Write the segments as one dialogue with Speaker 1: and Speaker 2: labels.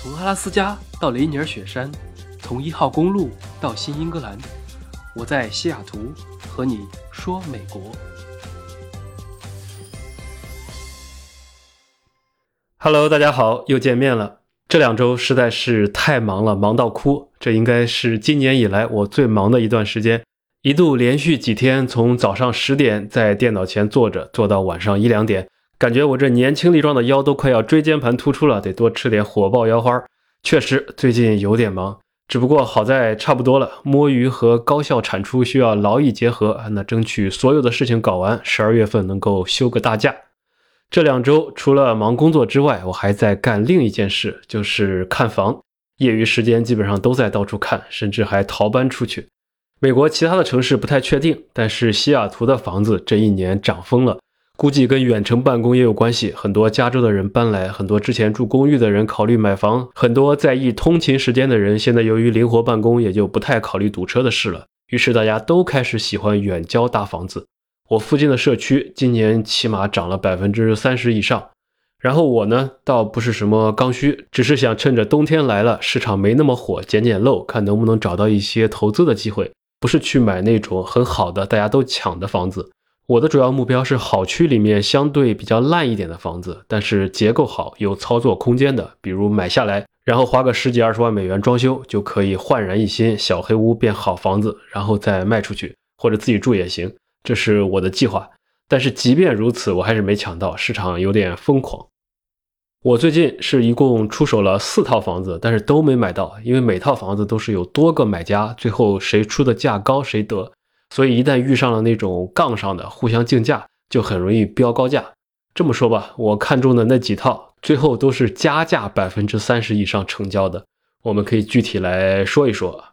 Speaker 1: 从阿拉斯加到雷尼尔雪山，从一号公路到新英格兰，我在西雅图和你说美国。Hello，大家好，又见面了。这两周实在是太忙了，忙到哭。这应该是今年以来我最忙的一段时间，一度连续几天从早上十点在电脑前坐着，坐到晚上一两点。感觉我这年轻力壮的腰都快要椎间盘突出了，得多吃点火爆腰花。确实最近有点忙，只不过好在差不多了。摸鱼和高效产出需要劳逸结合，那争取所有的事情搞完，十二月份能够休个大假。这两周除了忙工作之外，我还在干另一件事，就是看房。业余时间基本上都在到处看，甚至还逃班出去。美国其他的城市不太确定，但是西雅图的房子这一年涨疯了。估计跟远程办公也有关系，很多加州的人搬来，很多之前住公寓的人考虑买房，很多在意通勤时间的人，现在由于灵活办公，也就不太考虑堵车的事了。于是大家都开始喜欢远郊大房子。我附近的社区今年起码涨了百分之三十以上。然后我呢，倒不是什么刚需，只是想趁着冬天来了，市场没那么火，捡捡漏，看能不能找到一些投资的机会，不是去买那种很好的大家都抢的房子。我的主要目标是好区里面相对比较烂一点的房子，但是结构好、有操作空间的，比如买下来，然后花个十几二十万美元装修，就可以焕然一新，小黑屋变好房子，然后再卖出去或者自己住也行，这是我的计划。但是即便如此，我还是没抢到，市场有点疯狂。我最近是一共出手了四套房子，但是都没买到，因为每套房子都是有多个买家，最后谁出的价高谁得。所以一旦遇上了那种杠上的互相竞价，就很容易标高价。这么说吧，我看中的那几套，最后都是加价百分之三十以上成交的。我们可以具体来说一说。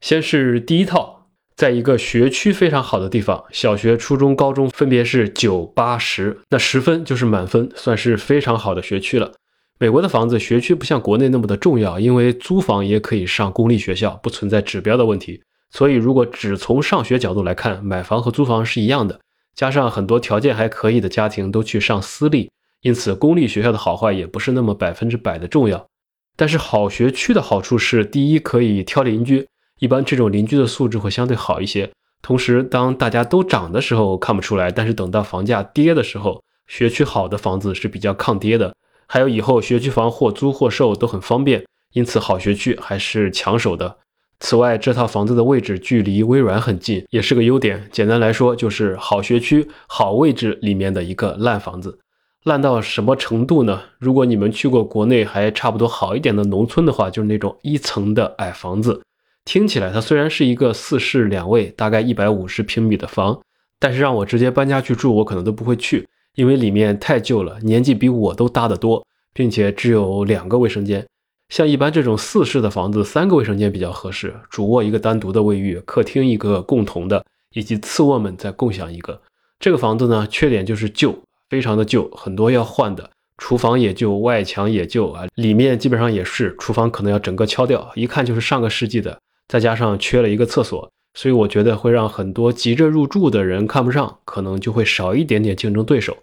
Speaker 1: 先是第一套，在一个学区非常好的地方，小学、初中、高中分别是九、八、十，那十分就是满分，算是非常好的学区了。美国的房子学区不像国内那么的重要，因为租房也可以上公立学校，不存在指标的问题。所以，如果只从上学角度来看，买房和租房是一样的。加上很多条件还可以的家庭都去上私立，因此公立学校的好坏也不是那么百分之百的重要。但是好学区的好处是，第一可以挑邻居，一般这种邻居的素质会相对好一些。同时，当大家都涨的时候看不出来，但是等到房价跌的时候，学区好的房子是比较抗跌的。还有以后学区房或租或售都很方便，因此好学区还是抢手的。此外，这套房子的位置距离微软很近，也是个优点。简单来说，就是好学区、好位置里面的一个烂房子。烂到什么程度呢？如果你们去过国内还差不多好一点的农村的话，就是那种一层的矮房子。听起来它虽然是一个四室两卫，大概一百五十平米的房，但是让我直接搬家去住，我可能都不会去，因为里面太旧了，年纪比我都大得多，并且只有两个卫生间。像一般这种四室的房子，三个卫生间比较合适，主卧一个单独的卫浴，客厅一个共同的，以及次卧们再共享一个。这个房子呢，缺点就是旧，非常的旧，很多要换的。厨房也旧，外墙也旧啊，里面基本上也是，厨房可能要整个敲掉，一看就是上个世纪的。再加上缺了一个厕所，所以我觉得会让很多急着入住的人看不上，可能就会少一点点竞争对手。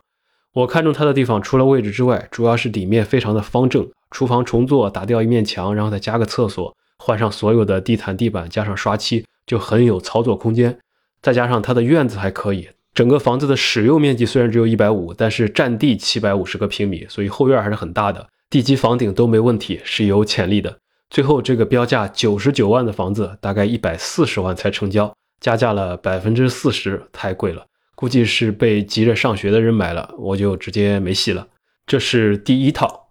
Speaker 1: 我看中它的地方，除了位置之外，主要是里面非常的方正。厨房重做，打掉一面墙，然后再加个厕所，换上所有的地毯、地板，加上刷漆，就很有操作空间。再加上它的院子还可以，整个房子的使用面积虽然只有一百五，但是占地七百五十个平米，所以后院还是很大的，地基、房顶都没问题，是有潜力的。最后这个标价九十九万的房子，大概一百四十万才成交，加价了百分之四十，太贵了，估计是被急着上学的人买了，我就直接没戏了。这是第一套。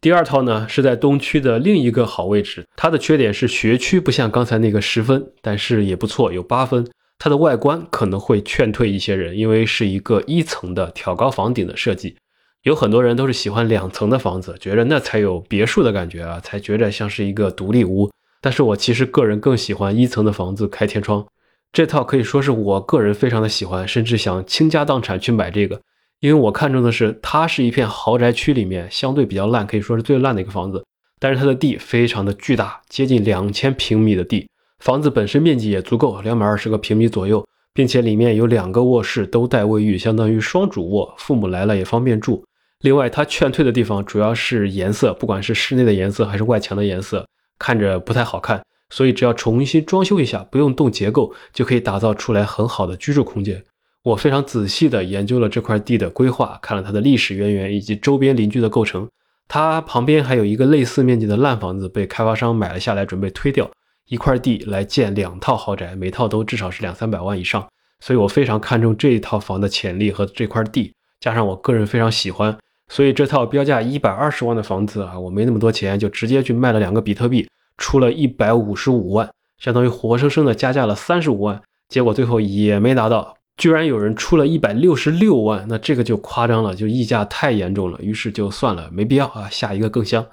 Speaker 1: 第二套呢是在东区的另一个好位置，它的缺点是学区不像刚才那个十分，但是也不错，有八分。它的外观可能会劝退一些人，因为是一个一层的挑高房顶的设计。有很多人都是喜欢两层的房子，觉得那才有别墅的感觉啊，才觉得像是一个独立屋。但是我其实个人更喜欢一层的房子开天窗，这套可以说是我个人非常的喜欢，甚至想倾家荡产去买这个。因为我看中的是，它是一片豪宅区里面相对比较烂，可以说是最烂的一个房子。但是它的地非常的巨大，接近两千平米的地，房子本身面积也足够，两百二十个平米左右，并且里面有两个卧室都带卫浴，相当于双主卧，父母来了也方便住。另外，它劝退的地方主要是颜色，不管是室内的颜色还是外墙的颜色，看着不太好看。所以只要重新装修一下，不用动结构，就可以打造出来很好的居住空间。我非常仔细地研究了这块地的规划，看了它的历史渊源以及周边邻居的构成。它旁边还有一个类似面积的烂房子被开发商买了下来，准备推掉一块地来建两套豪宅，每套都至少是两三百万以上。所以我非常看重这一套房的潜力和这块地，加上我个人非常喜欢，所以这套标价一百二十万的房子啊，我没那么多钱，就直接去卖了两个比特币。出了一百五十五万，相当于活生生的加价了三十五万，结果最后也没拿到，居然有人出了一百六十六万，那这个就夸张了，就溢价太严重了，于是就算了，没必要啊，下一个更香。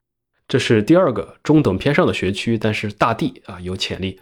Speaker 1: 这是第二个中等偏上的学区，但是大地啊有潜力。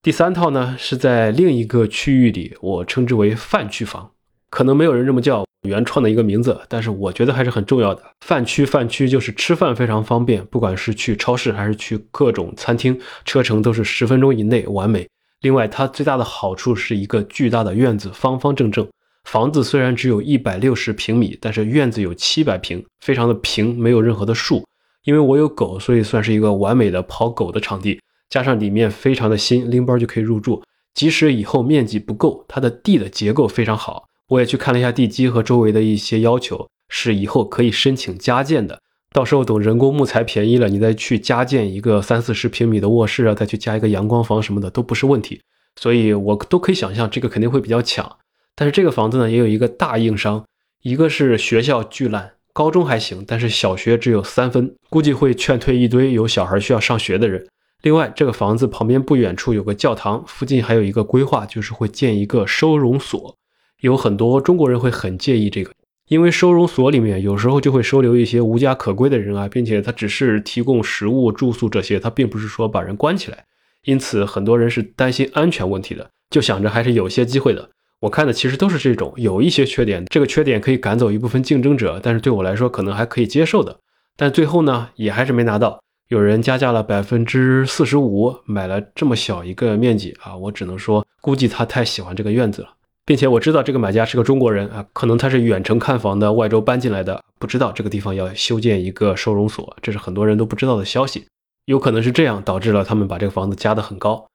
Speaker 1: 第三套呢是在另一个区域里，我称之为饭区房，可能没有人这么叫。原创的一个名字，但是我觉得还是很重要的。饭区，饭区就是吃饭非常方便，不管是去超市还是去各种餐厅，车程都是十分钟以内，完美。另外，它最大的好处是一个巨大的院子，方方正正。房子虽然只有一百六十平米，但是院子有七百平，非常的平，没有任何的树。因为我有狗，所以算是一个完美的跑狗的场地。加上里面非常的新，拎包就可以入住。即使以后面积不够，它的地的结构非常好。我也去看了一下地基和周围的一些要求，是以后可以申请加建的。到时候等人工木材便宜了，你再去加建一个三四十平米的卧室啊，再去加一个阳光房什么的都不是问题。所以我都可以想象这个肯定会比较抢。但是这个房子呢，也有一个大硬伤，一个是学校巨烂，高中还行，但是小学只有三分，估计会劝退一堆有小孩需要上学的人。另外，这个房子旁边不远处有个教堂，附近还有一个规划，就是会建一个收容所。有很多中国人会很介意这个，因为收容所里面有时候就会收留一些无家可归的人啊，并且他只是提供食物、住宿这些，他并不是说把人关起来，因此很多人是担心安全问题的，就想着还是有些机会的。我看的其实都是这种，有一些缺点，这个缺点可以赶走一部分竞争者，但是对我来说可能还可以接受的。但最后呢，也还是没拿到，有人加价了百分之四十五，买了这么小一个面积啊，我只能说，估计他太喜欢这个院子了。并且我知道这个买家是个中国人啊，可能他是远程看房的，外州搬进来的，不知道这个地方要修建一个收容所，这是很多人都不知道的消息。有可能是这样导致了他们把这个房子加得很高。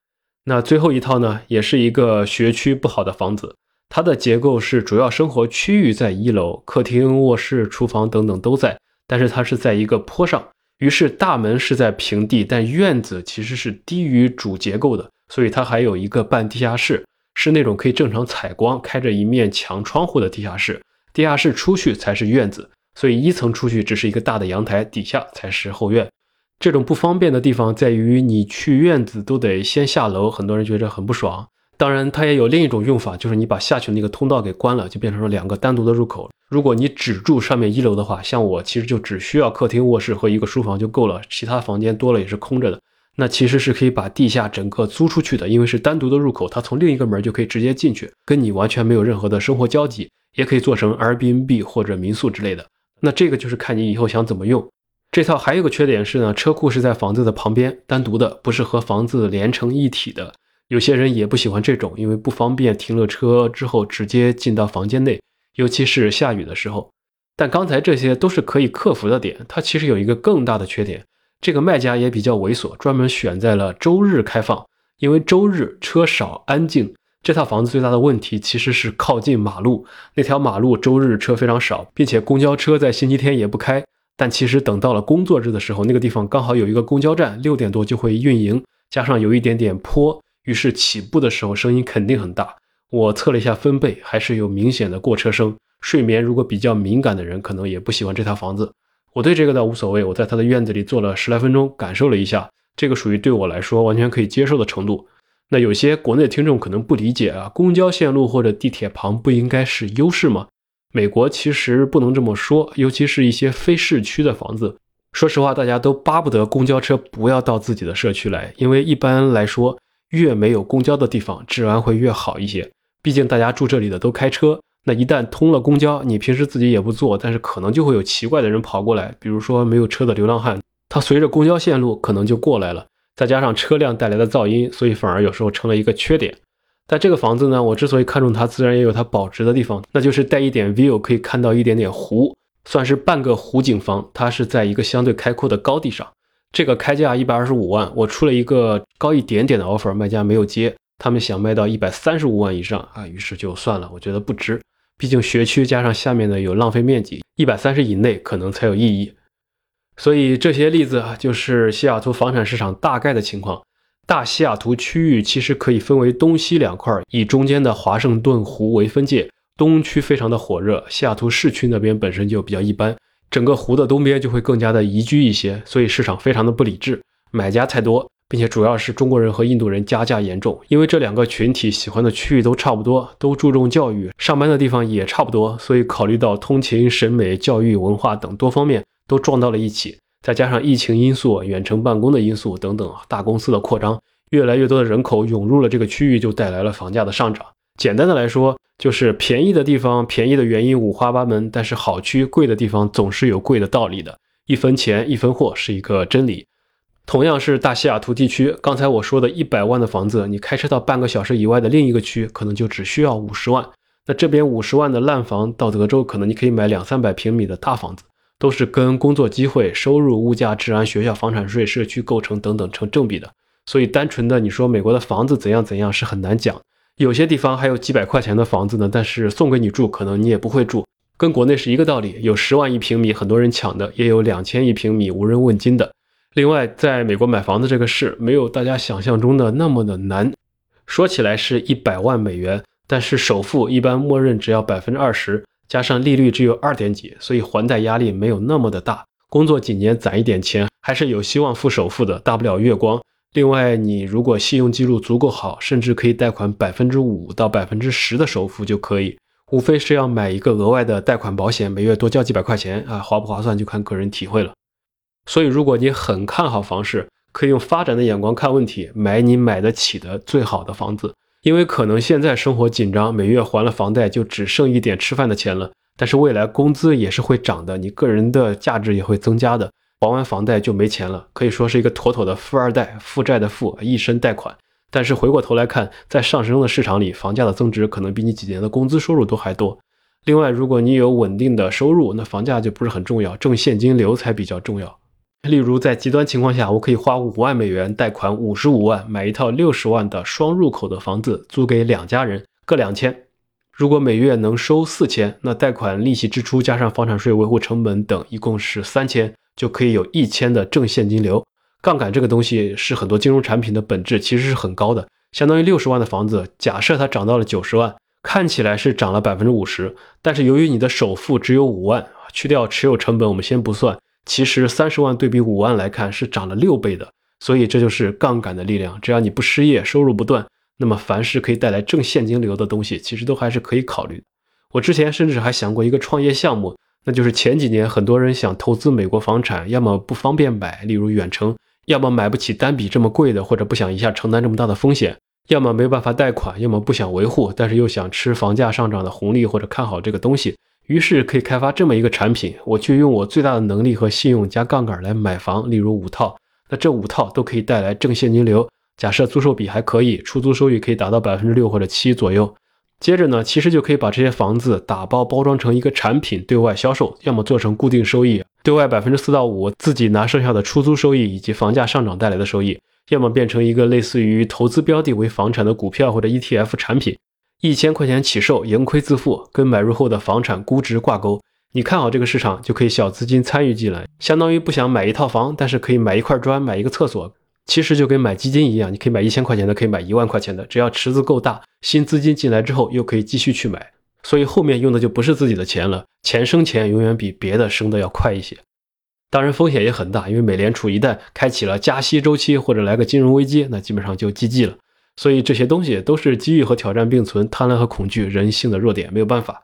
Speaker 1: 那最后一套呢，也是一个学区不好的房子，它的结构是主要生活区域在一楼，客厅、卧室、厨房等等都在，但是它是在一个坡上，于是大门是在平地，但院子其实是低于主结构的，所以它还有一个半地下室。是那种可以正常采光、开着一面墙窗户的地下室，地下室出去才是院子，所以一层出去只是一个大的阳台，底下才是后院。这种不方便的地方在于，你去院子都得先下楼，很多人觉得很不爽。当然，它也有另一种用法，就是你把下去的那个通道给关了，就变成了两个单独的入口。如果你只住上面一楼的话，像我其实就只需要客厅、卧室和一个书房就够了，其他房间多了也是空着的。那其实是可以把地下整个租出去的，因为是单独的入口，它从另一个门就可以直接进去，跟你完全没有任何的生活交集，也可以做成 Airbnb 或者民宿之类的。那这个就是看你以后想怎么用。这套还有个缺点是呢，车库是在房子的旁边，单独的，不是和房子连成一体的。有些人也不喜欢这种，因为不方便停了车之后直接进到房间内，尤其是下雨的时候。但刚才这些都是可以克服的点，它其实有一个更大的缺点。这个卖家也比较猥琐，专门选在了周日开放，因为周日车少安静。这套房子最大的问题其实是靠近马路，那条马路周日车非常少，并且公交车在星期天也不开。但其实等到了工作日的时候，那个地方刚好有一个公交站，六点多就会运营，加上有一点点坡，于是起步的时候声音肯定很大。我测了一下分贝，还是有明显的过车声。睡眠如果比较敏感的人，可能也不喜欢这套房子。我对这个倒无所谓，我在他的院子里坐了十来分钟，感受了一下，这个属于对我来说完全可以接受的程度。那有些国内听众可能不理解啊，公交线路或者地铁旁不应该是优势吗？美国其实不能这么说，尤其是一些非市区的房子。说实话，大家都巴不得公交车不要到自己的社区来，因为一般来说，越没有公交的地方，治安会越好一些。毕竟大家住这里的都开车。那一旦通了公交，你平时自己也不坐，但是可能就会有奇怪的人跑过来，比如说没有车的流浪汉，他随着公交线路可能就过来了，再加上车辆带来的噪音，所以反而有时候成了一个缺点。但这个房子呢，我之所以看中它，自然也有它保值的地方，那就是带一点 view，可以看到一点点湖。算是半个湖景房，它是在一个相对开阔的高地上。这个开价一百二十五万，我出了一个高一点点的 offer，卖家没有接，他们想卖到一百三十五万以上啊，于是就算了，我觉得不值，毕竟学区加上下面的有浪费面积，一百三十以内可能才有意义。所以这些例子啊，就是西雅图房产市场大概的情况。大西雅图区域其实可以分为东西两块，以中间的华盛顿湖为分界，东区非常的火热，西雅图市区那边本身就比较一般。整个湖的东边就会更加的宜居一些，所以市场非常的不理智，买家太多，并且主要是中国人和印度人加价严重。因为这两个群体喜欢的区域都差不多，都注重教育，上班的地方也差不多，所以考虑到通勤、审美、教育、文化等多方面都撞到了一起，再加上疫情因素、远程办公的因素等等，大公司的扩张，越来越多的人口涌入了这个区域，就带来了房价的上涨。简单的来说。就是便宜的地方，便宜的原因五花八门，但是好区贵的地方总是有贵的道理的。一分钱一分货是一个真理。同样是大西雅图地区，刚才我说的一百万的房子，你开车到半个小时以外的另一个区，可能就只需要五十万。那这边五十万的烂房到德州，可能你可以买两三百平米的大房子，都是跟工作机会、收入、物价、治安、学校、房产税、社区构成等等成正比的。所以单纯的你说美国的房子怎样怎样是很难讲。有些地方还有几百块钱的房子呢，但是送给你住，可能你也不会住，跟国内是一个道理。有十万一平米，很多人抢的，也有两千一平米无人问津的。另外，在美国买房子这个事，没有大家想象中的那么的难。说起来是一百万美元，但是首付一般默认只要百分之二十，加上利率只有二点几，所以还贷压力没有那么的大。工作几年攒一点钱，还是有希望付首付的，大不了月光。另外，你如果信用记录足够好，甚至可以贷款百分之五到百分之十的首付就可以，无非是要买一个额外的贷款保险，每月多交几百块钱啊，划不划算就看个人体会了。所以，如果你很看好房市，可以用发展的眼光看问题，买你买得起的最好的房子。因为可能现在生活紧张，每月还了房贷就只剩一点吃饭的钱了，但是未来工资也是会涨的，你个人的价值也会增加的。还完房贷就没钱了，可以说是一个妥妥的富二代，负债的负，一身贷款。但是回过头来看，在上升的市场里，房价的增值可能比你几年的工资收入都还多。另外，如果你有稳定的收入，那房价就不是很重要，挣现金流才比较重要。例如，在极端情况下，我可以花五万美元贷款五十五万，买一套六十万的双入口的房子，租给两家人，各两千。如果每月能收四千，那贷款利息支出加上房产税、维护成本等，一共是三千。就可以有一千的正现金流。杠杆这个东西是很多金融产品的本质，其实是很高的。相当于六十万的房子，假设它涨到了九十万，看起来是涨了百分之五十，但是由于你的首付只有五万，去掉持有成本，我们先不算，其实三十万对比五万来看是涨了六倍的。所以这就是杠杆的力量。只要你不失业，收入不断，那么凡是可以带来正现金流的东西，其实都还是可以考虑。我之前甚至还想过一个创业项目。那就是前几年很多人想投资美国房产，要么不方便买，例如远程；要么买不起单笔这么贵的，或者不想一下承担这么大的风险；要么没有办法贷款，要么不想维护，但是又想吃房价上涨的红利或者看好这个东西。于是可以开发这么一个产品，我去用我最大的能力和信用加杠杆来买房，例如五套，那这五套都可以带来正现金流。假设租售比还可以，出租收益可以达到百分之六或者七左右。接着呢，其实就可以把这些房子打包包装成一个产品对外销售，要么做成固定收益，对外百分之四到五，自己拿剩下的出租收益以及房价上涨带来的收益；要么变成一个类似于投资标的为房产的股票或者 ETF 产品，一千块钱起售，盈亏自负，跟买入后的房产估值挂钩。你看好这个市场，就可以小资金参与进来，相当于不想买一套房，但是可以买一块砖，买一个厕所。其实就跟买基金一样，你可以买一千块钱的，可以买一万块钱的，只要池子够大，新资金进来之后又可以继续去买，所以后面用的就不是自己的钱了，钱生钱永远比别的生的要快一些。当然风险也很大，因为美联储一旦开启了加息周期或者来个金融危机，那基本上就 GG 了。所以这些东西都是机遇和挑战并存，贪婪和恐惧，人性的弱点，没有办法。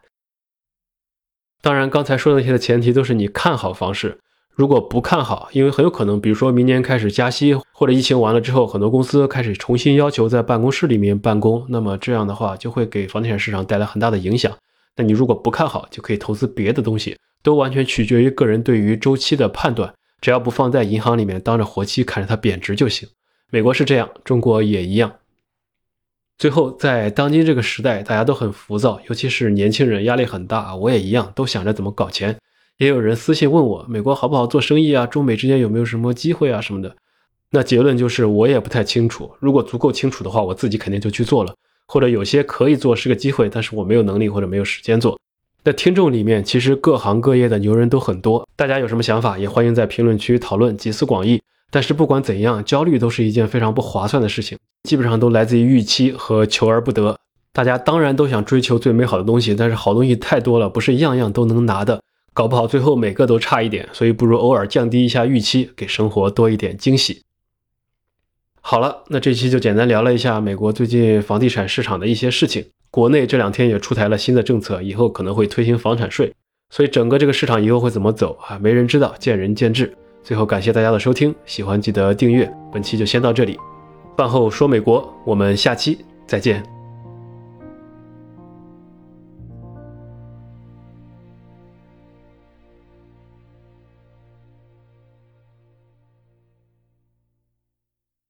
Speaker 1: 当然刚才说的那些的前提都是你看好房市。如果不看好，因为很有可能，比如说明年开始加息，或者疫情完了之后，很多公司开始重新要求在办公室里面办公，那么这样的话就会给房地产市场带来很大的影响。那你如果不看好，就可以投资别的东西，都完全取决于个人对于周期的判断，只要不放在银行里面当着活期看着它贬值就行。美国是这样，中国也一样。最后，在当今这个时代，大家都很浮躁，尤其是年轻人压力很大，我也一样，都想着怎么搞钱。也有人私信问我，美国好不好做生意啊？中美之间有没有什么机会啊什么的？那结论就是我也不太清楚。如果足够清楚的话，我自己肯定就去做了。或者有些可以做是个机会，但是我没有能力或者没有时间做。那听众里面其实各行各业的牛人都很多，大家有什么想法也欢迎在评论区讨论，集思广益。但是不管怎样，焦虑都是一件非常不划算的事情，基本上都来自于预期和求而不得。大家当然都想追求最美好的东西，但是好东西太多了，不是样样都能拿的，搞不好最后每个都差一点。所以不如偶尔降低一下预期，给生活多一点惊喜。好了，那这期就简单聊了一下美国最近房地产市场的一些事情。国内这两天也出台了新的政策，以后可能会推行房产税，所以整个这个市场以后会怎么走啊？没人知道，见仁见智。最后感谢大家的收听，喜欢记得订阅。本期就先到这里，饭后说美国，我们下期再见。